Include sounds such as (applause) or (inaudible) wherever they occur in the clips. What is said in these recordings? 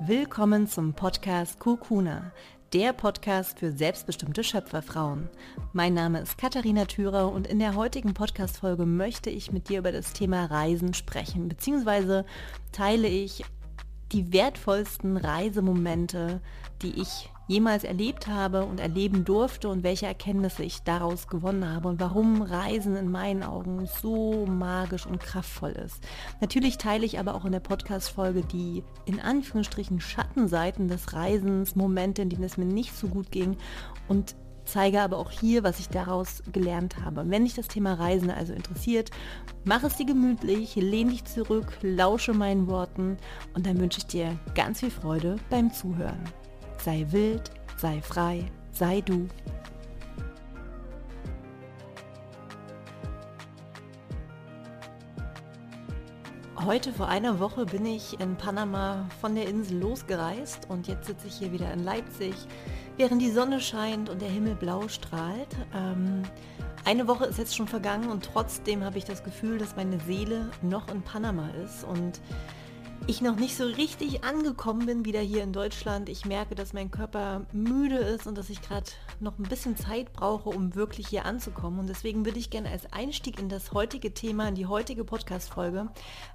Willkommen zum Podcast Kukuna, der Podcast für selbstbestimmte Schöpferfrauen. Mein Name ist Katharina Thürer und in der heutigen Podcast-Folge möchte ich mit dir über das Thema Reisen sprechen, beziehungsweise teile ich die wertvollsten Reisemomente, die ich jemals erlebt habe und erleben durfte und welche Erkenntnisse ich daraus gewonnen habe und warum Reisen in meinen Augen so magisch und kraftvoll ist. Natürlich teile ich aber auch in der Podcast-Folge die in Anführungsstrichen Schattenseiten des Reisens, Momente, in denen es mir nicht so gut ging und zeige aber auch hier, was ich daraus gelernt habe. Wenn dich das Thema Reisen also interessiert, mach es dir gemütlich, lehn dich zurück, lausche meinen Worten und dann wünsche ich dir ganz viel Freude beim Zuhören. Sei wild, sei frei, sei du. Heute vor einer Woche bin ich in Panama von der Insel losgereist und jetzt sitze ich hier wieder in Leipzig, während die Sonne scheint und der Himmel blau strahlt. Ähm, eine Woche ist jetzt schon vergangen und trotzdem habe ich das Gefühl, dass meine Seele noch in Panama ist und ich noch nicht so richtig angekommen bin wieder hier in Deutschland. Ich merke, dass mein Körper müde ist und dass ich gerade noch ein bisschen Zeit brauche, um wirklich hier anzukommen. Und deswegen würde ich gerne als Einstieg in das heutige Thema, in die heutige Podcast-Folge,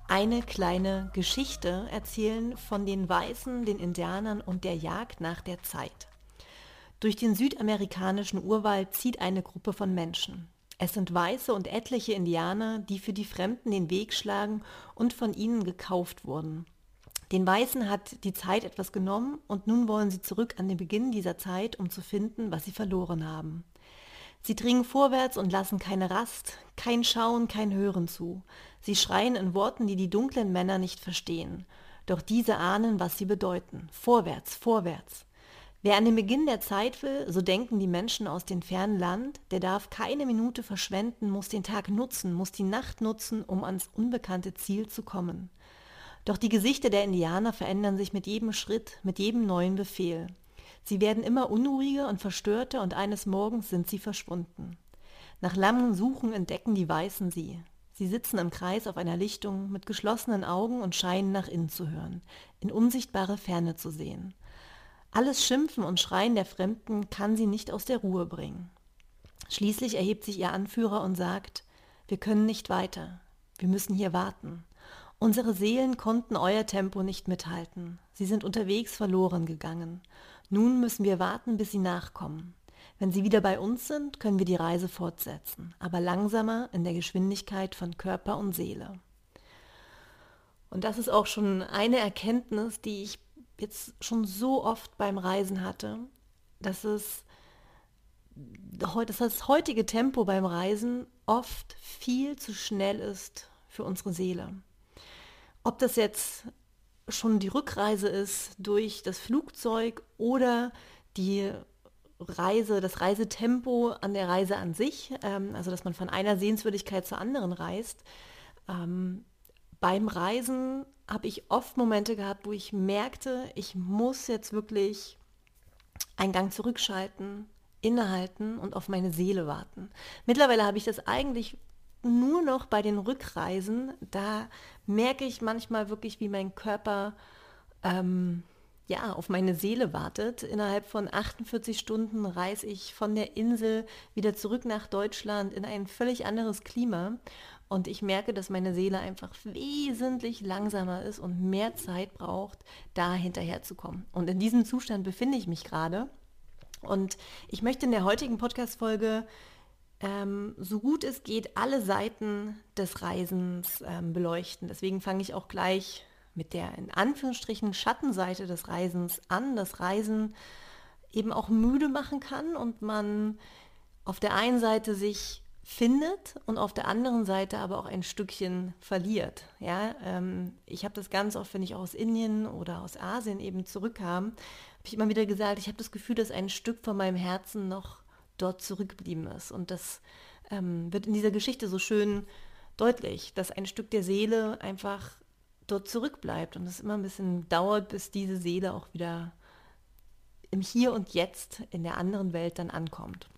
eine kleine Geschichte erzählen von den Weißen, den Indianern und der Jagd nach der Zeit. Durch den südamerikanischen Urwald zieht eine Gruppe von Menschen. Es sind Weiße und etliche Indianer, die für die Fremden den Weg schlagen und von ihnen gekauft wurden. Den Weißen hat die Zeit etwas genommen und nun wollen sie zurück an den Beginn dieser Zeit, um zu finden, was sie verloren haben. Sie dringen vorwärts und lassen keine Rast, kein Schauen, kein Hören zu. Sie schreien in Worten, die die dunklen Männer nicht verstehen. Doch diese ahnen, was sie bedeuten. Vorwärts, vorwärts. Wer an den Beginn der Zeit will, so denken die Menschen aus dem fernen Land, der darf keine Minute verschwenden, muss den Tag nutzen, muss die Nacht nutzen, um ans unbekannte Ziel zu kommen. Doch die Gesichter der Indianer verändern sich mit jedem Schritt, mit jedem neuen Befehl. Sie werden immer unruhiger und verstörter und eines Morgens sind sie verschwunden. Nach langem Suchen entdecken die Weißen sie. Sie sitzen im Kreis auf einer Lichtung mit geschlossenen Augen und scheinen nach innen zu hören, in unsichtbare Ferne zu sehen. Alles Schimpfen und Schreien der Fremden kann sie nicht aus der Ruhe bringen. Schließlich erhebt sich ihr Anführer und sagt, wir können nicht weiter, wir müssen hier warten. Unsere Seelen konnten euer Tempo nicht mithalten, sie sind unterwegs verloren gegangen. Nun müssen wir warten, bis sie nachkommen. Wenn sie wieder bei uns sind, können wir die Reise fortsetzen, aber langsamer in der Geschwindigkeit von Körper und Seele. Und das ist auch schon eine Erkenntnis, die ich jetzt schon so oft beim Reisen hatte, dass es dass das heutige Tempo beim Reisen oft viel zu schnell ist für unsere Seele. Ob das jetzt schon die Rückreise ist durch das Flugzeug oder die Reise, das Reisetempo an der Reise an sich, ähm, also dass man von einer Sehenswürdigkeit zur anderen reist. Ähm, beim Reisen habe ich oft Momente gehabt, wo ich merkte, ich muss jetzt wirklich einen Gang zurückschalten, innehalten und auf meine Seele warten. Mittlerweile habe ich das eigentlich nur noch bei den Rückreisen. Da merke ich manchmal wirklich, wie mein Körper ähm, ja, auf meine Seele wartet. Innerhalb von 48 Stunden reise ich von der Insel wieder zurück nach Deutschland in ein völlig anderes Klima. Und ich merke, dass meine Seele einfach wesentlich langsamer ist und mehr Zeit braucht, da hinterherzukommen. Und in diesem Zustand befinde ich mich gerade. Und ich möchte in der heutigen Podcast-Folge ähm, so gut es geht alle Seiten des Reisens ähm, beleuchten. Deswegen fange ich auch gleich mit der in Anführungsstrichen Schattenseite des Reisens an, das Reisen eben auch müde machen kann und man auf der einen Seite sich findet und auf der anderen Seite aber auch ein Stückchen verliert. Ja, ähm, ich habe das ganz oft, wenn ich aus Indien oder aus Asien eben zurückkam, habe ich immer wieder gesagt, ich habe das Gefühl, dass ein Stück von meinem Herzen noch dort zurückgeblieben ist. Und das ähm, wird in dieser Geschichte so schön deutlich, dass ein Stück der Seele einfach dort zurückbleibt und es immer ein bisschen dauert, bis diese Seele auch wieder im Hier und Jetzt in der anderen Welt dann ankommt.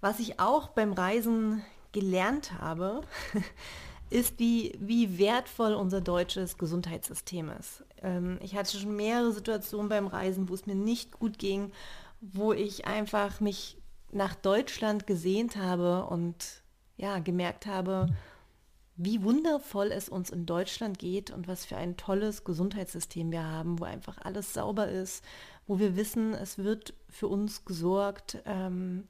Was ich auch beim Reisen gelernt habe, (laughs) ist, wie, wie wertvoll unser deutsches Gesundheitssystem ist. Ähm, ich hatte schon mehrere Situationen beim Reisen, wo es mir nicht gut ging, wo ich einfach mich nach Deutschland gesehnt habe und ja, gemerkt habe, wie wundervoll es uns in Deutschland geht und was für ein tolles Gesundheitssystem wir haben, wo einfach alles sauber ist, wo wir wissen, es wird für uns gesorgt. Ähm,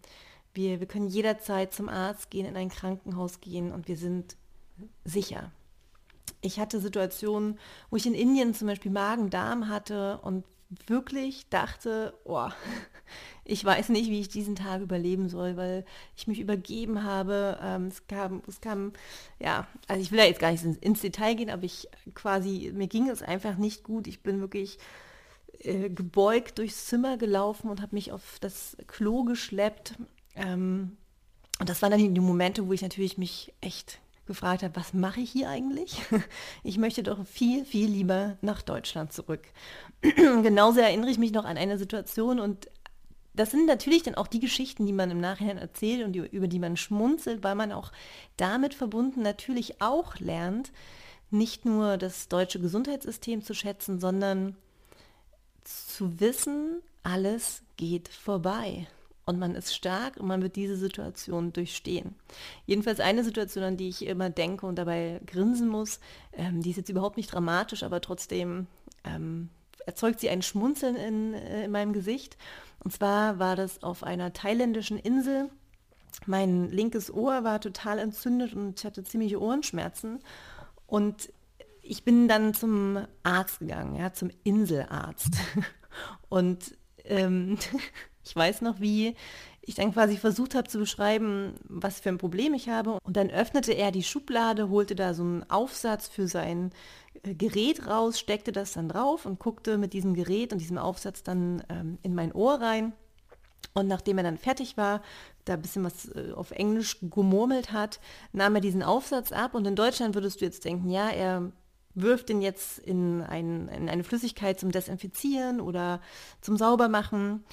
wir, wir können jederzeit zum Arzt gehen, in ein Krankenhaus gehen und wir sind sicher. Ich hatte Situationen, wo ich in Indien zum Beispiel Magen-Darm hatte und wirklich dachte, oh, (laughs) ich weiß nicht, wie ich diesen Tag überleben soll, weil ich mich übergeben habe. Ähm, es kam, es kam, ja, also ich will da jetzt gar nicht ins, Detail gehen, aber ich quasi, mir ging es einfach nicht gut. Ich bin wirklich äh, gebeugt durchs Zimmer gelaufen und habe mich auf das Klo geschleppt. Ähm, und das waren dann die Momente, wo ich natürlich mich echt gefragt habe, was mache ich hier eigentlich? (laughs) Ich möchte doch viel, viel lieber nach Deutschland zurück. (clears throat) Genauso erinnere ich mich noch an eine Situation und das sind natürlich dann auch die Geschichten, die man im Nachhinein erzählt und die, über die man schmunzelt, weil man auch damit verbunden natürlich auch lernt, nicht nur das deutsche Gesundheitssystem zu schätzen, sondern zu wissen, alles geht vorbei und man ist stark und man wird diese Situation durchstehen. Jedenfalls eine Situation, an die ich immer denke und dabei grinsen muss, ähm, die ist jetzt überhaupt nicht dramatisch, aber trotzdem ähm, erzeugt sie ein Schmunzeln in, äh, in meinem Gesicht. Und zwar war das auf einer thailändischen Insel. Mein linkes Ohr war total entzündet und ich hatte ziemliche Ohrenschmerzen. Und ich bin dann zum Arzt gegangen, ja, zum Inselarzt. (laughs) Und ähm, (laughs) ich weiß noch, wie ich dann quasi versucht habe zu beschreiben, was für ein Problem ich habe. Und dann öffnete er die Schublade, holte da so einen Aufsatz für sein äh, Gerät raus, steckte das dann drauf und guckte mit diesem Gerät und diesem Aufsatz dann ähm, in mein Ohr rein. Und nachdem er dann fertig war, da ein bisschen was äh, auf Englisch gemurmelt hat, nahm er diesen Aufsatz ab. Und in Deutschland würdest du jetzt denken, ja, er wirft den jetzt in, ein, in eine Flüssigkeit zum Desinfizieren oder zum Saubermachen.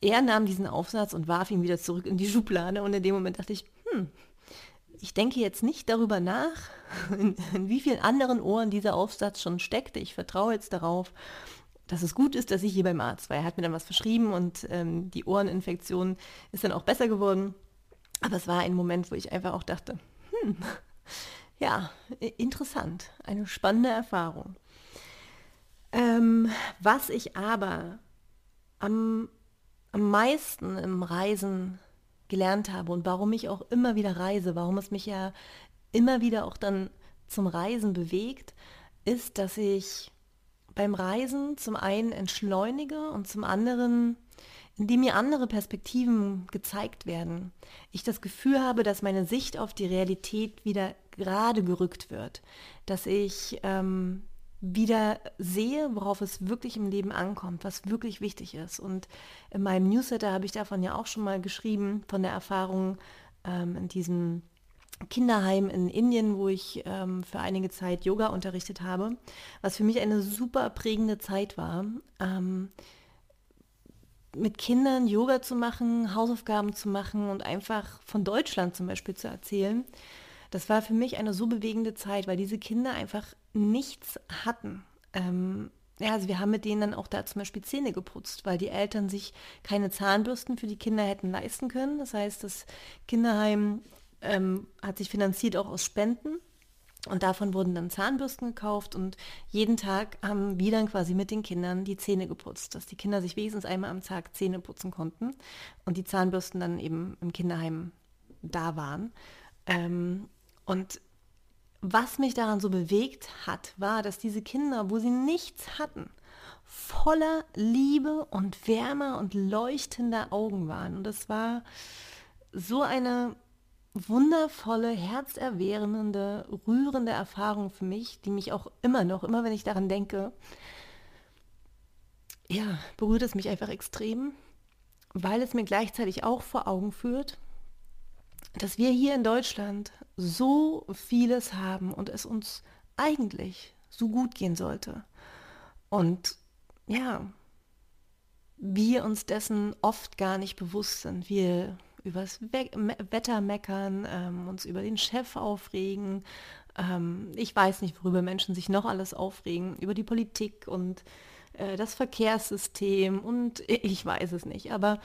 Er nahm diesen Aufsatz und warf ihn wieder zurück in die Schublade. Und in dem Moment dachte ich, hm, ich denke jetzt nicht darüber nach, (laughs) in, in, wie vielen anderen Ohren dieser Aufsatz schon steckte. Ich vertraue jetzt darauf, dass es gut ist, dass ich hier beim Arzt war. Er hat mir dann was verschrieben und ähm, die Ohreninfektion ist dann auch besser geworden. Aber es war ein Moment, wo ich einfach auch dachte, hm, (laughs) ja, interessant, eine spannende Erfahrung. Ähm, was ich aber am, am meisten im Reisen gelernt habe und warum ich auch immer wieder reise, warum es mich ja immer wieder auch dann zum Reisen bewegt, ist, dass ich beim Reisen zum einen entschleunige und zum anderen, indem mir andere Perspektiven gezeigt werden, ich das Gefühl habe, dass meine Sicht auf die Realität wieder gerade gerückt wird, dass ich ähm, wieder sehe, worauf es wirklich im Leben ankommt, was wirklich wichtig ist. Und in meinem Newsletter habe ich davon ja auch schon mal geschrieben, von der Erfahrung ähm, in diesem Kinderheim in Indien, wo ich ähm, für einige Zeit Yoga unterrichtet habe, was für mich eine super prägende Zeit war. Ähm, mit Kindern Yoga zu machen, Hausaufgaben zu machen und einfach von Deutschland zum Beispiel zu erzählen. Das war für mich eine so bewegende Zeit, weil diese Kinder einfach nichts hatten. Ähm, ja, also wir haben mit denen dann auch da zum Beispiel Zähne geputzt, weil die Eltern sich keine Zahnbürsten für die Kinder hätten leisten können. Das heißt, das Kinderheim ähm, hat sich finanziert auch aus Spenden. Und davon wurden dann Zahnbürsten gekauft und jeden Tag haben wir dann quasi mit den Kindern die Zähne geputzt, dass die Kinder sich wenigstens einmal am Tag Zähne putzen konnten und die Zahnbürsten dann eben im Kinderheim da waren. Ähm, und was mich daran so bewegt hat, war, dass diese Kinder, wo sie nichts hatten, voller Liebe und Wärme und leuchtender Augen waren. Und es war so eine wundervolle, herzerwärmende, rührende Erfahrung für mich, die mich auch immer noch, immer wenn ich daran denke, ja, berührt es mich einfach extrem, weil es mir gleichzeitig auch vor Augen führt, dass wir hier in Deutschland so vieles haben und es uns eigentlich so gut gehen sollte. Und ja, wir uns dessen oft gar nicht bewusst sind. Wir übers Wetter meckern, ähm, uns über den Chef aufregen, Ähm, ich weiß nicht, worüber Menschen sich noch alles aufregen, über die Politik und äh, das Verkehrssystem und (laughs) ich weiß es nicht. Aber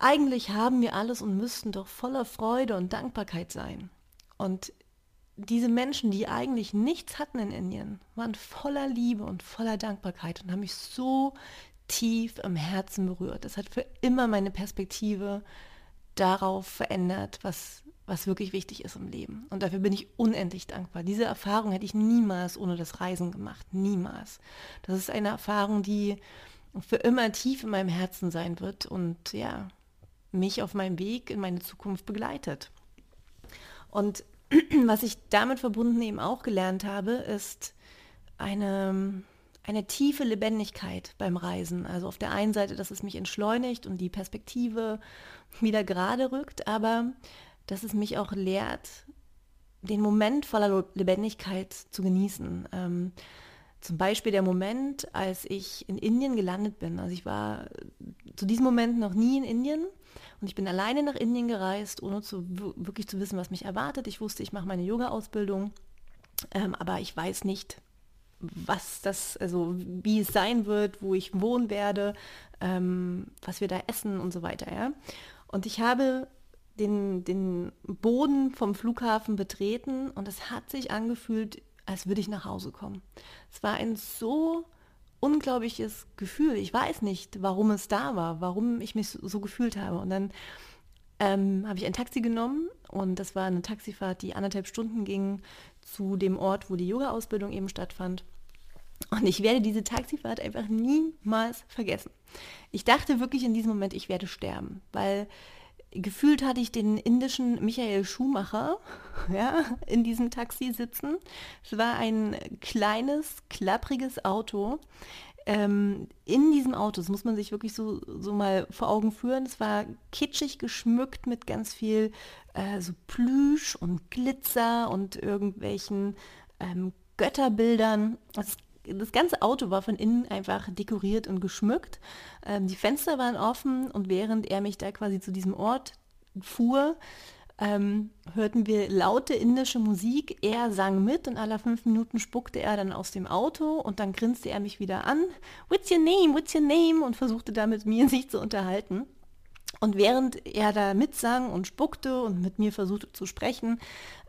eigentlich haben wir alles und müssten doch voller Freude und Dankbarkeit sein. Und diese Menschen, die eigentlich nichts hatten in Indien, waren voller Liebe und voller Dankbarkeit und haben mich so tief im Herzen berührt. Das hat für immer meine Perspektive darauf verändert, was, was wirklich wichtig ist im Leben. Und dafür bin ich unendlich dankbar. Diese Erfahrung hätte ich niemals ohne das Reisen gemacht. Niemals. Das ist eine Erfahrung, die für immer tief in meinem Herzen sein wird und ja, mich auf meinem Weg in meine Zukunft begleitet. Und (clears throat) was ich damit verbunden eben auch gelernt habe, ist eine, eine tiefe Lebendigkeit beim Reisen. Also auf der einen Seite, dass es mich entschleunigt und die Perspektive wieder gerade rückt, aber dass es mich auch lehrt, den Moment voller Lebendigkeit zu genießen. Ähm, zum Beispiel der Moment, als ich in Indien gelandet bin. Also ich war zu diesem Moment noch nie in Indien und ich bin alleine nach Indien gereist, ohne zu, wirklich zu wissen, was mich erwartet. Ich wusste, ich mache meine Yoga-Ausbildung, ähm, aber ich weiß nicht, was das, also wie es sein wird, wo ich wohnen werde, ähm, was wir da essen und so weiter. Ja? Und ich habe den, den Boden vom Flughafen betreten und es hat sich angefühlt, als würde ich nach Hause kommen. Es war ein so unglaubliches Gefühl. Ich weiß nicht, warum es da war, warum ich mich so, gefühlt habe. Und dann ähm, habe ich ein Taxi genommen und das war eine Taxifahrt, die anderthalb Stunden ging zu dem Ort, wo die Yoga-Ausbildung eben stattfand. Und ich werde diese Taxifahrt einfach niemals vergessen. Ich dachte wirklich in diesem Moment, ich werde sterben, weil gefühlt hatte ich den indischen Michael Schumacher (laughs) ja, in diesem Taxi sitzen. Es war ein kleines, klappriges Auto. Ähm, in diesem Auto, das muss man sich wirklich so, so mal vor Augen führen, es war kitschig geschmückt mit ganz viel äh, so Plüsch und Glitzer und irgendwelchen ähm, Götterbildern. Das das ganze Auto war von innen einfach dekoriert und geschmückt. Ähm, die Fenster waren offen und während er mich da quasi zu diesem Ort fuhr, ähm, hörten wir laute indische Musik. Er sang mit und alle fünf Minuten spuckte er dann aus dem Auto und dann grinste er mich wieder an. What's your name? What's your name? Und versuchte da mit mir (laughs) sich zu unterhalten. Und während er da mitsang und spuckte und mit mir versuchte zu sprechen,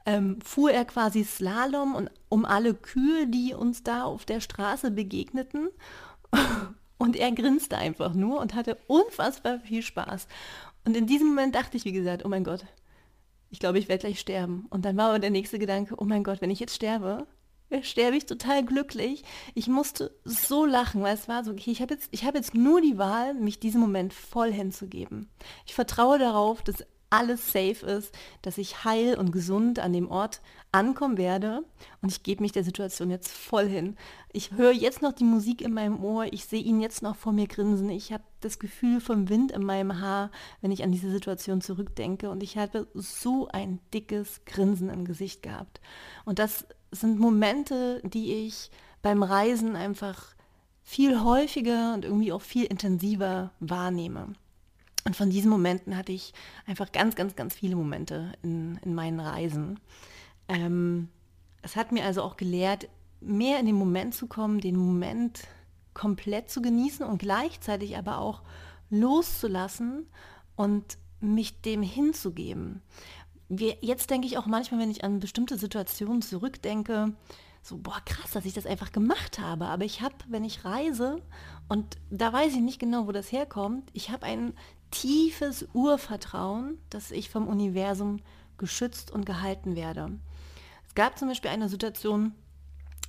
ähm, fuhr er quasi Slalom und um alle Kühe, die uns da auf der Straße begegneten. (laughs) Und er grinste einfach nur und hatte unfassbar viel Spaß. Und in diesem Moment dachte ich, wie gesagt, oh mein Gott, ich glaube, ich werde gleich sterben. Und dann war aber der nächste Gedanke, oh mein Gott, wenn ich jetzt sterbe, sterbe ich total glücklich. Ich musste so lachen, weil es war so, okay, ich habe jetzt, hab jetzt nur die Wahl, mich diesem Moment voll hinzugeben. Ich vertraue darauf, dass alles safe ist, dass ich heil und gesund an dem Ort ankommen werde und ich gebe mich der Situation jetzt voll hin. Ich höre jetzt noch die Musik in meinem Ohr, ich sehe ihn jetzt noch vor mir grinsen, ich habe das Gefühl vom Wind in meinem Haar, wenn ich an diese Situation zurückdenke und ich habe so ein dickes Grinsen im Gesicht gehabt. Und das sind Momente, die ich beim Reisen einfach viel häufiger und irgendwie auch viel intensiver wahrnehme. Und von diesen Momenten hatte ich einfach ganz, ganz, ganz viele Momente in, in meinen Reisen. Ähm, es hat mir also auch gelehrt, mehr in den Moment zu kommen, den Moment komplett zu genießen und gleichzeitig aber auch loszulassen und mich dem hinzugeben. Wir, jetzt denke ich auch manchmal, wenn ich an bestimmte Situationen zurückdenke, so, boah, krass, dass ich das einfach gemacht habe. Aber ich habe, wenn ich reise, und da weiß ich nicht genau, wo das herkommt, ich habe ein tiefes Urvertrauen, dass ich vom Universum geschützt und gehalten werde. Es gab zum Beispiel eine Situation,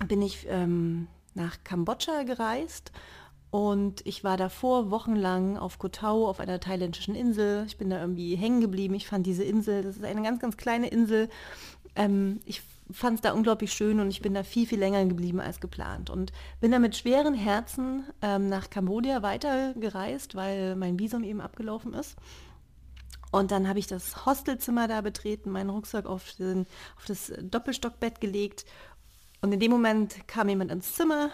bin ich ähm, nach Kambodscha gereist und ich war davor wochenlang auf Koh Tao auf einer thailändischen Insel. Ich bin da irgendwie hängen geblieben. Ich fand diese Insel, das ist eine ganz, ganz kleine Insel. Ähm, ich fand es da unglaublich schön und ich bin da viel, viel länger geblieben als geplant. Und bin da mit schweren Herzen ähm, nach Kambodscha weitergereist, weil mein Visum eben abgelaufen ist. Und dann habe ich das Hostelzimmer da betreten, meinen Rucksack auf, den, auf das Doppelstockbett gelegt. Und in dem Moment kam jemand ins Zimmer,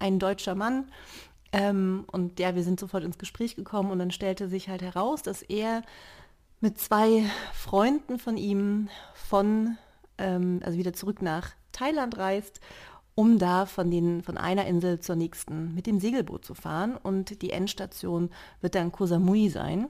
ein deutscher Mann. Ähm, und ja, wir sind sofort ins Gespräch gekommen und dann stellte sich halt heraus, dass er mit zwei Freunden von ihm von ähm, also wieder zurück nach Thailand reist, um da von, den, von einer Insel zur nächsten mit dem Segelboot zu fahren. Und die Endstation wird dann Koh Samui sein.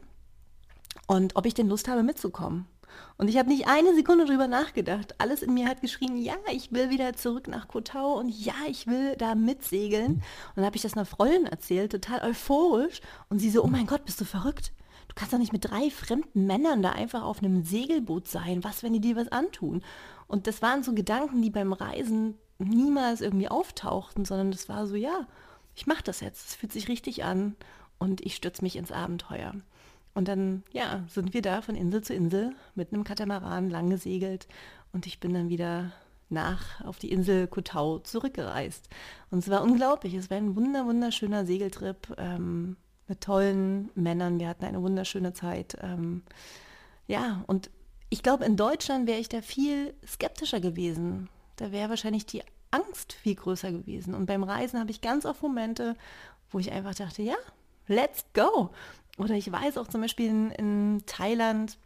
Und ob ich denn Lust habe mitzukommen. Und ich habe nicht eine Sekunde drüber nachgedacht. Alles in mir hat geschrien, ja, ich will wieder zurück nach Kotau und ja, ich will da mitsegeln. Und dann habe ich das einer Freundin erzählt, total euphorisch. Und sie so, oh mein Gott, bist du verrückt? Du kannst doch nicht mit drei fremden Männern da einfach auf einem Segelboot sein. Was, wenn die dir was antun? Und das waren so Gedanken, die beim Reisen niemals irgendwie auftauchten, sondern das war so, ja, ich mache das jetzt. Es fühlt sich richtig an und ich stürze mich ins Abenteuer. Und dann, ja, sind wir da von Insel zu Insel mit einem Katamaran lang gesegelt und ich bin dann wieder nach auf die Insel Kotau zurückgereist. Und es war unglaublich. Es war ein wunder, wunderschöner Segeltrip ähm, mit tollen Männern. Wir hatten eine wunderschöne Zeit. Ähm, ja, und ich glaube, in Deutschland wäre ich da viel skeptischer gewesen. Da wäre wahrscheinlich die Angst viel größer gewesen. Und beim Reisen habe ich ganz oft Momente, wo ich einfach dachte, ja, let's go. Oder ich weiß auch zum Beispiel in, in Thailand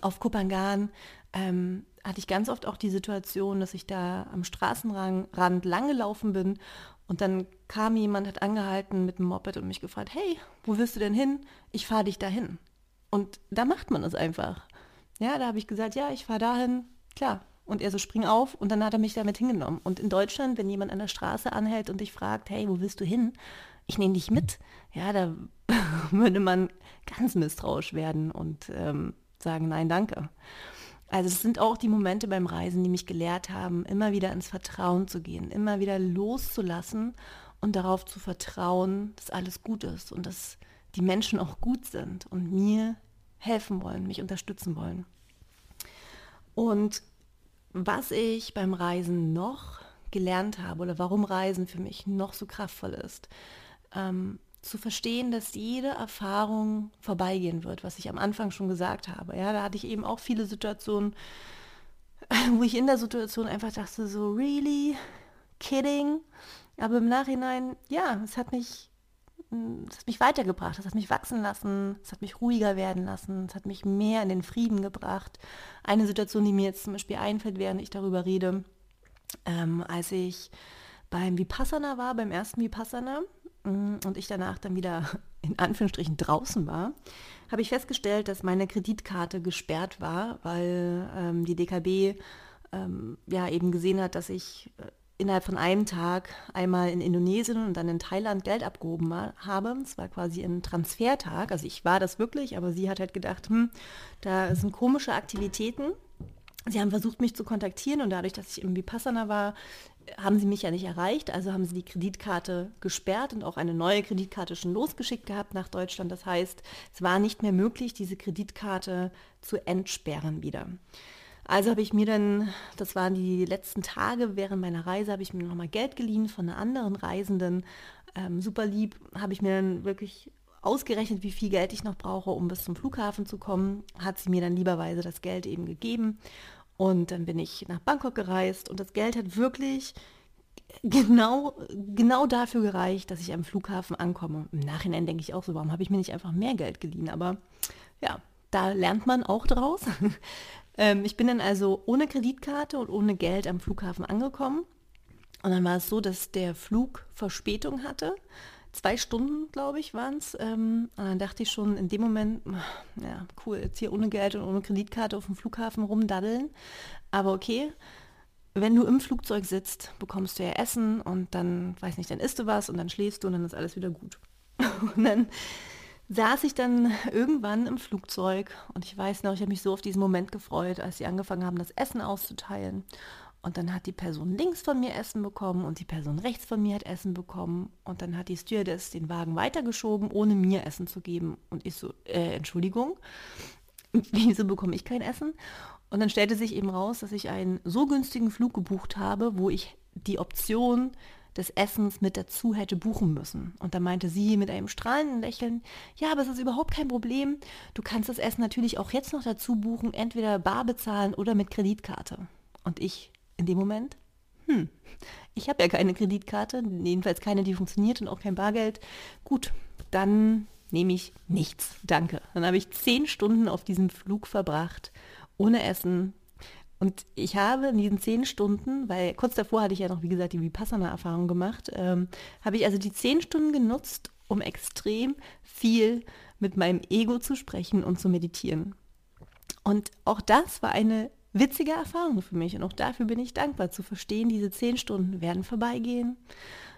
auf Kopangan ähm, hatte ich ganz oft auch die Situation, dass ich da am Straßenrand langgelaufen bin und dann kam jemand, hat angehalten mit dem Moped und mich gefragt, hey, wo willst du denn hin? Ich fahre dich dahin. Und da macht man es einfach. Ja, da habe ich gesagt, ja, ich fahre dahin, klar. Und er so, spring auf und dann hat er mich damit hingenommen. Und in Deutschland, wenn jemand an der Straße anhält und dich fragt, hey, wo willst du hin? Ich nehme dich mit. Ja, da (laughs) würde man ganz misstrauisch werden und ähm, sagen, nein, danke. Also es sind auch die Momente beim Reisen, die mich gelehrt haben, immer wieder ins Vertrauen zu gehen, immer wieder loszulassen und darauf zu vertrauen, dass alles gut ist und dass die Menschen auch gut sind und mir helfen wollen, mich unterstützen wollen. Und was ich beim Reisen noch gelernt habe oder warum Reisen für mich noch so kraftvoll ist, ähm, zu verstehen, dass jede Erfahrung vorbeigehen wird, was ich am Anfang schon gesagt habe. Ja, da hatte ich eben auch viele Situationen, wo ich in der Situation einfach dachte, so, really? Kidding? Aber im Nachhinein, ja, es hat mich, es hat mich weitergebracht, es hat mich wachsen lassen, es hat mich ruhiger werden lassen, es hat mich mehr in den Frieden gebracht. Eine Situation, die mir jetzt zum Beispiel einfällt, während ich darüber rede, ähm, als ich beim Vipassana war, beim ersten Vipassana, Mm, und ich danach dann wieder (laughs) in Anführungsstrichen draußen war, habe ich festgestellt, dass meine Kreditkarte gesperrt war, weil ähm, die DKB ähm, ja eben gesehen hat, dass ich äh, innerhalb von einem Tag einmal in Indonesien und dann in Thailand Geld abgehoben habe. Es war quasi ein Transfertag. Also ich war das wirklich, aber sie hat halt gedacht, hm, da sind komische Aktivitäten. Sie haben versucht, mich zu kontaktieren und dadurch, dass ich im Vipassana war, haben sie mich ja nicht erreicht, also haben sie die Kreditkarte gesperrt und auch eine neue Kreditkarte schon losgeschickt gehabt nach Deutschland. Das heißt, es war nicht mehr möglich, diese Kreditkarte zu entsperren wieder. Also habe ich mir dann, das waren die letzten Tage während meiner Reise, habe ich mir nochmal Geld geliehen von einer anderen Reisenden. Ähm, super lieb, habe ich mir dann wirklich ausgerechnet, wie viel Geld ich noch brauche, um bis zum Flughafen zu kommen. Hat sie mir dann lieberweise das Geld eben gegeben. Und dann bin ich nach Bangkok gereist und das Geld hat wirklich genau, genau dafür gereicht, dass ich am Flughafen ankomme. Im Nachhinein denke ich auch so, warum habe ich mir nicht einfach mehr Geld geliehen? Aber ja, da lernt man auch draus. Ähm, ich bin dann also ohne Kreditkarte und ohne Geld am Flughafen angekommen. Und dann war es so, dass der Flug Verspätung hatte zwei Stunden, glaube ich, waren es. Ähm, dann dachte ich schon in dem Moment, ja, cool, jetzt hier ohne Geld und ohne Kreditkarte auf dem Flughafen rumdaddeln. Aber okay, wenn du im Flugzeug sitzt, bekommst du ja Essen und dann, weiß nicht, dann isst du was und dann schläfst du und dann ist alles wieder gut. (laughs) Und dann saß ich dann (laughs) irgendwann im Flugzeug und ich weiß noch, ich habe mich so auf diesen Moment gefreut, als sie angefangen haben, das Essen auszuteilen. Und dann hat die Person links von mir Essen bekommen und die Person rechts von mir hat Essen bekommen. Und dann hat die Stewardess den Wagen weitergeschoben, ohne mir Essen zu geben. Und ich so, äh, Entschuldigung, (laughs) wieso bekomme ich kein Essen? Und dann stellte sich eben raus, dass ich einen so günstigen Flug gebucht habe, wo ich die Option des Essens mit dazu hätte buchen müssen. Und da meinte sie mit einem strahlenden Lächeln, ja, aber es ist überhaupt kein Problem. Du kannst das Essen natürlich auch jetzt noch dazu buchen, entweder bar bezahlen oder mit Kreditkarte. Und ich in dem Moment, hm, ich habe ja keine Kreditkarte, jedenfalls keine, die funktioniert und auch kein Bargeld. Gut, dann nehme ich nichts. Danke. Dann habe ich zehn Stunden auf diesem Flug verbracht, ohne Essen. Und ich habe in diesen zehn Stunden, weil kurz davor hatte ich ja noch, wie gesagt, die Vipassana-Erfahrung gemacht, ähm, habe ich also die zehn Stunden genutzt, um extrem viel mit meinem Ego zu sprechen und zu meditieren. Und auch das war eine witzige Erfahrung für mich und auch dafür bin ich dankbar zu verstehen, diese zehn Stunden werden vorbeigehen.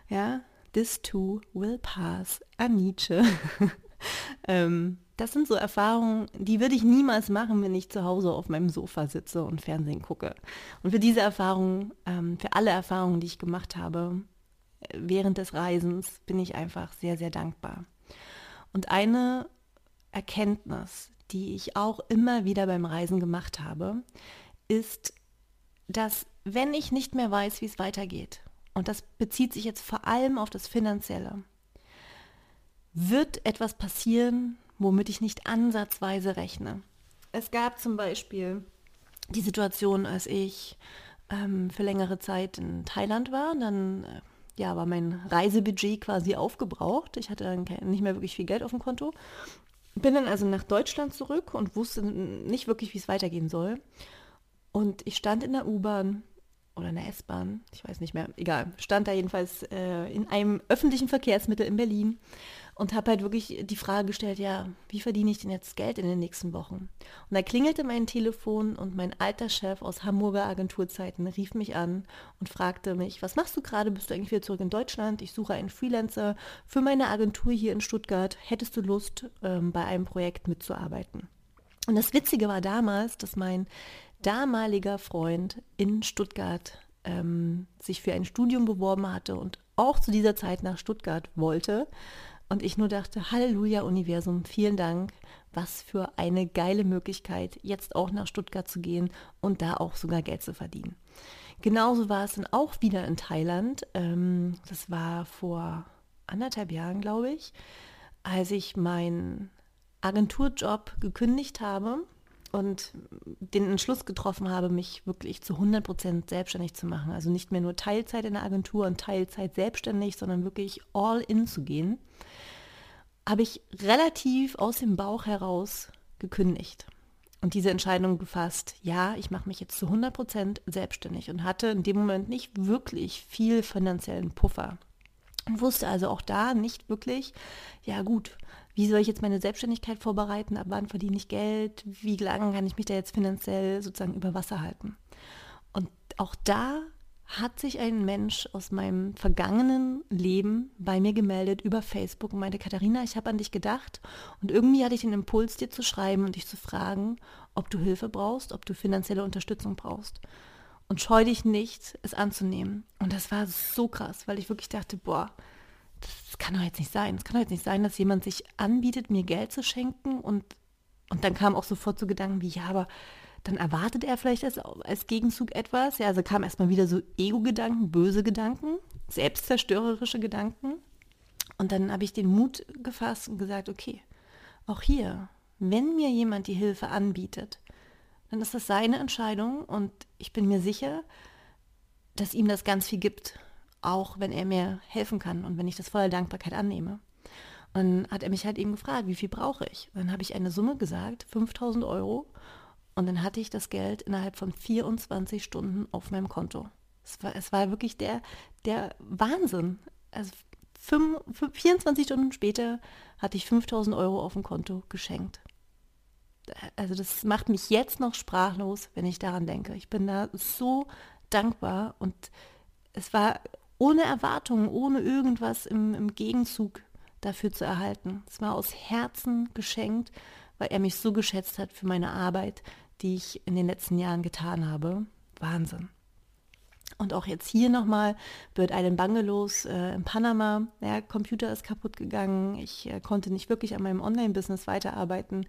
Ja, this too will pass. An Nietzsche. (laughs) ähm, das sind so Erfahrungen, die würde ich niemals machen, wenn ich zu Hause auf meinem Sofa sitze und Fernsehen gucke. Und für diese Erfahrungen, ähm, für alle Erfahrungen, die ich gemacht habe äh, während des Reisens, bin ich einfach sehr, sehr dankbar. Und eine Erkenntnis, die ich auch immer wieder beim Reisen gemacht habe, ist, dass wenn ich nicht mehr weiß, wie es weitergeht, und das bezieht sich jetzt vor allem auf das Finanzielle, wird etwas passieren, womit ich nicht ansatzweise rechne. Es gab zum Beispiel die Situation, als ich ähm, für längere Zeit in Thailand war, dann äh, ja, war mein Reisebudget quasi aufgebraucht. Ich hatte dann nicht mehr wirklich viel Geld auf dem Konto. Bin dann also nach Deutschland zurück und wusste nicht wirklich, wie es weitergehen soll. Und ich stand in der U-Bahn oder in der S-Bahn, ich weiß nicht mehr, egal, stand da jedenfalls äh, in einem öffentlichen Verkehrsmittel in Berlin und habe halt wirklich die Frage gestellt, ja, wie verdiene ich denn jetzt Geld in den nächsten Wochen? Und da klingelte mein Telefon und mein alter Chef aus Hamburger Agenturzeiten rief mich an und fragte mich, was machst du gerade? Bist du eigentlich wieder zurück in Deutschland? Ich suche einen Freelancer für meine Agentur hier in Stuttgart. Hättest du Lust, ähm, bei einem Projekt mitzuarbeiten? Und das Witzige war damals, dass mein damaliger Freund in Stuttgart ähm, sich für ein Studium beworben hatte und auch zu dieser Zeit nach Stuttgart wollte. Und ich nur dachte, Halleluja Universum, vielen Dank. Was für eine geile Möglichkeit, jetzt auch nach Stuttgart zu gehen und da auch sogar Geld zu verdienen. Genauso war es dann auch wieder in Thailand. Ähm, das war vor anderthalb Jahren, glaube ich, als ich meinen Agenturjob gekündigt habe und den Entschluss getroffen habe, mich wirklich zu 100 Prozent selbstständig zu machen. Also nicht mehr nur Teilzeit in der Agentur und Teilzeit selbstständig, sondern wirklich all in zu gehen, habe ich relativ aus dem Bauch heraus gekündigt und diese Entscheidung gefasst, ja, ich mache mich jetzt zu 100 Prozent selbstständig und hatte in dem Moment nicht wirklich viel finanziellen Puffer. Und wusste also auch da nicht wirklich, ja gut, wie soll ich jetzt meine Selbstständigkeit vorbereiten, ab wann verdiene ich Geld, wie lange kann ich mich da jetzt finanziell sozusagen über Wasser halten. Und auch da hat sich ein Mensch aus meinem vergangenen Leben bei mir gemeldet über Facebook und meinte, Katharina, ich habe an dich gedacht und irgendwie hatte ich den Impuls, dir zu schreiben und dich zu fragen, ob du Hilfe brauchst, ob du finanzielle Unterstützung brauchst. Und scheu dich nicht, es anzunehmen. Und das war so krass, weil ich wirklich dachte, boah, das kann doch jetzt nicht sein. Es kann doch jetzt nicht sein, dass jemand sich anbietet, mir Geld zu schenken und, und dann kam auch sofort so Gedanken wie, ja, aber dann erwartet er vielleicht als, als Gegenzug etwas. Ja, also kam erstmal wieder so Ego-Gedanken, böse Gedanken, selbstzerstörerische Gedanken. Und dann habe ich den Mut gefasst und gesagt, okay, auch hier, wenn mir jemand die Hilfe anbietet, dann ist das seine Entscheidung und ich bin mir sicher, dass ihm das ganz viel gibt auch wenn er mir helfen kann und wenn ich das voller Dankbarkeit annehme. Und dann hat er mich halt eben gefragt, wie viel brauche ich? Und dann habe ich eine Summe gesagt, 5000 Euro. Und dann hatte ich das Geld innerhalb von 24 Stunden auf meinem Konto. Es war, es war wirklich der, der Wahnsinn. Also 5, 24 Stunden später hatte ich 5000 Euro auf dem Konto geschenkt. Also das macht mich jetzt noch sprachlos, wenn ich daran denke. Ich bin da so dankbar und es war ohne Erwartungen, ohne irgendwas im, im Gegenzug dafür zu erhalten. Es war aus Herzen geschenkt, weil er mich so geschätzt hat für meine Arbeit, die ich in den letzten Jahren getan habe. Wahnsinn. Und auch jetzt hier nochmal Bird Island Bungalows äh, in Panama. Der Computer ist kaputt gegangen. Ich äh, konnte nicht wirklich an meinem Online-Business weiterarbeiten.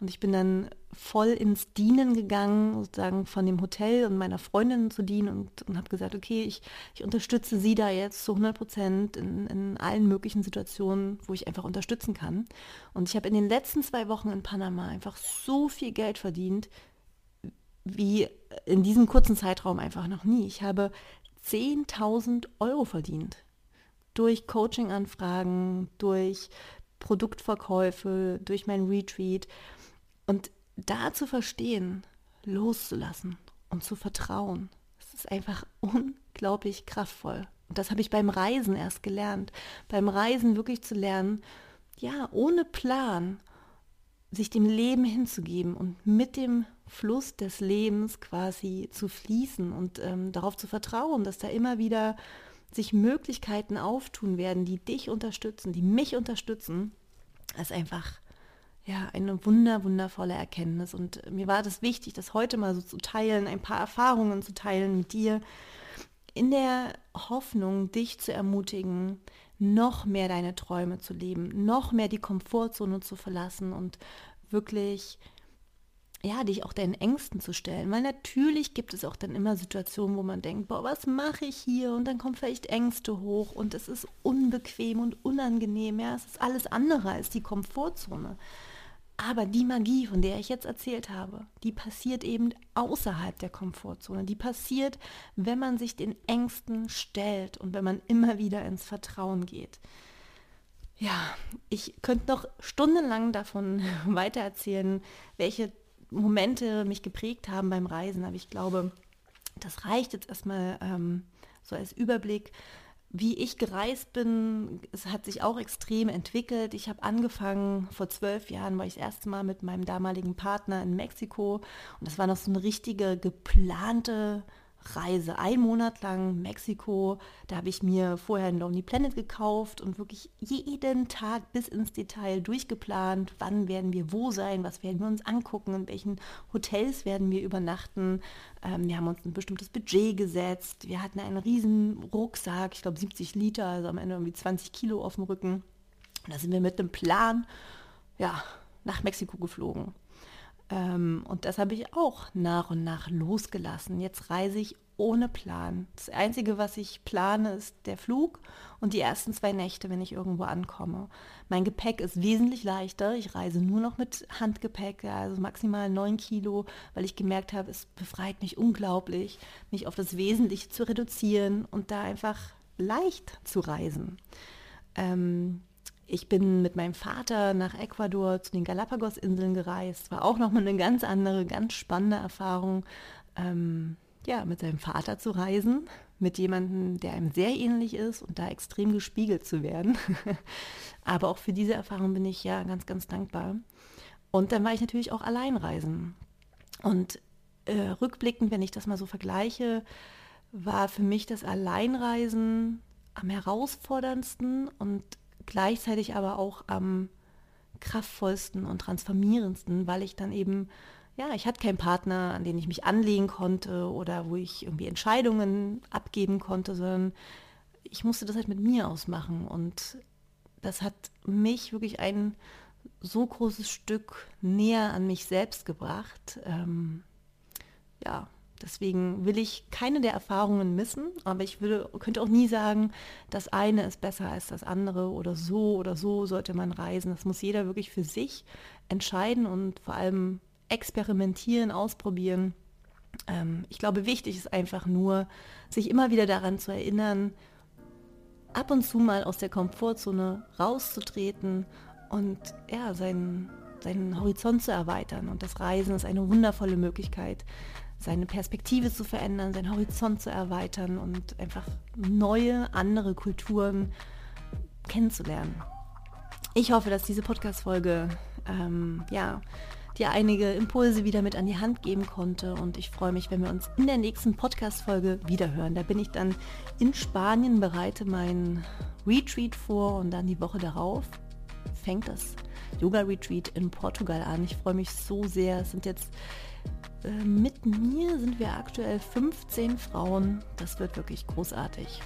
Und ich bin dann voll ins Dienen gegangen, sozusagen von dem Hotel und meiner Freundin zu dienen und, und habe gesagt, okay, ich, ich unterstütze sie da jetzt zu 100 Prozent in, in allen möglichen Situationen, wo ich einfach unterstützen kann. Und ich habe in den letzten zwei Wochen in Panama einfach so viel Geld verdient, wie in diesem kurzen Zeitraum einfach noch nie. Ich habe 10.000 Euro verdient durch Coaching-Anfragen, durch Produktverkäufe, durch mein Retreat. Und da zu verstehen, loszulassen und zu vertrauen. Es ist einfach unglaublich kraftvoll. Und das habe ich beim Reisen erst gelernt. Beim Reisen wirklich zu lernen, ja, ohne Plan, sich dem Leben hinzugeben und mit dem Fluss des Lebens quasi zu fließen und ähm, darauf zu vertrauen, dass da immer wieder sich Möglichkeiten auftun werden, die dich unterstützen, die mich unterstützen, ist einfach ja eine wunder wundervolle Erkenntnis. Und mir war das wichtig, das heute mal so zu teilen, ein paar Erfahrungen zu teilen mit dir, in der Hoffnung, dich zu ermutigen, noch mehr deine Träume zu leben, noch mehr die Komfortzone zu verlassen und wirklich ja, dich auch deinen Ängsten zu stellen. Weil natürlich gibt es auch dann immer Situationen, wo man denkt, boah, was mache ich hier? Und dann kommen vielleicht Ängste hoch und es ist unbequem und unangenehm. Ja, es ist alles andere als die Komfortzone. Aber die Magie, von der ich jetzt erzählt habe, die passiert eben außerhalb der Komfortzone. Die passiert, wenn man sich den Ängsten stellt und wenn man immer wieder ins Vertrauen geht. Ja, ich könnte noch stundenlang davon (laughs) weitererzählen, welche Momente mich geprägt haben beim Reisen, aber ich glaube, das reicht jetzt erstmal ähm, so als Überblick. Wie ich gereist bin, es hat sich auch extrem entwickelt. Ich habe angefangen, vor zwölf Jahren war ich das erste Mal mit meinem damaligen Partner in Mexiko und das war noch so eine richtige geplante Reise, ein Monat lang Mexiko. Da habe ich mir vorher ein Lonely Planet gekauft und wirklich jeden Tag bis ins Detail durchgeplant, wann werden wir wo sein, was werden wir uns angucken, in welchen Hotels werden wir übernachten. Ähm, wir haben uns ein bestimmtes Budget gesetzt. Wir hatten einen riesen Rucksack, ich glaube 70 Liter, also am Ende irgendwie 20 Kilo auf dem Rücken. Und da sind wir mit einem Plan, ja, nach Mexiko geflogen. Und das habe ich auch nach und nach losgelassen. Jetzt reise ich ohne Plan. Das Einzige, was ich plane, ist der Flug und die ersten zwei Nächte, wenn ich irgendwo ankomme. Mein Gepäck ist wesentlich leichter. Ich reise nur noch mit Handgepäck, also maximal neun Kilo, weil ich gemerkt habe, es befreit mich unglaublich, mich auf das Wesentliche zu reduzieren und da einfach leicht zu reisen. Ähm, ich bin mit meinem Vater nach Ecuador zu den Galapagos-Inseln gereist. War auch nochmal eine ganz andere, ganz spannende Erfahrung, ähm, ja, mit seinem Vater zu reisen, mit jemandem, der einem sehr ähnlich ist und da extrem gespiegelt zu werden. (laughs) Aber auch für diese Erfahrung bin ich ja ganz, ganz dankbar. Und dann war ich natürlich auch allein reisen. Und äh, rückblickend, wenn ich das mal so vergleiche, war für mich das Alleinreisen am herausforderndsten und gleichzeitig aber auch am kraftvollsten und transformierendsten, weil ich dann eben, ja, ich hatte keinen Partner, an den ich mich anlegen konnte oder wo ich irgendwie Entscheidungen abgeben konnte, sondern ich musste das halt mit mir ausmachen und das hat mich wirklich ein so großes Stück näher an mich selbst gebracht. Ähm, ja, Deswegen will ich keine der Erfahrungen missen, aber ich würde, könnte auch nie sagen, das eine ist besser als das andere oder so oder so sollte man reisen. Das muss jeder wirklich für sich entscheiden und vor allem experimentieren, ausprobieren. Ähm, ich glaube, wichtig ist einfach nur, sich immer wieder daran zu erinnern, ab und zu mal aus der Komfortzone rauszutreten und ja, seinen, seinen Horizont zu erweitern. Und das Reisen ist eine wundervolle Möglichkeit, seine Perspektive zu verändern, seinen Horizont zu erweitern und einfach neue, andere Kulturen kennenzulernen. Ich hoffe, dass diese Podcast-Folge ähm, ja, dir einige Impulse wieder mit an die Hand geben konnte und ich freue mich, wenn wir uns in der nächsten Podcast-Folge wiederhören. Da bin ich dann in Spanien, bereite mein Retreat vor und dann die Woche darauf fängt das Yoga-Retreat in Portugal an. Ich freue mich so sehr. Es sind jetzt mit mir sind wir aktuell 15 Frauen. Das wird wirklich großartig.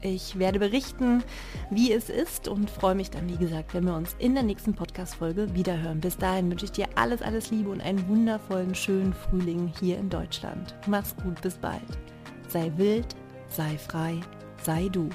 Ich werde berichten, wie es ist und freue mich dann, wie gesagt, wenn wir uns in der nächsten Podcast-Folge wiederhören. Bis dahin wünsche ich dir alles, alles Liebe und einen wundervollen, schönen Frühling hier in Deutschland. Mach's gut, bis bald. Sei wild, sei frei, sei du.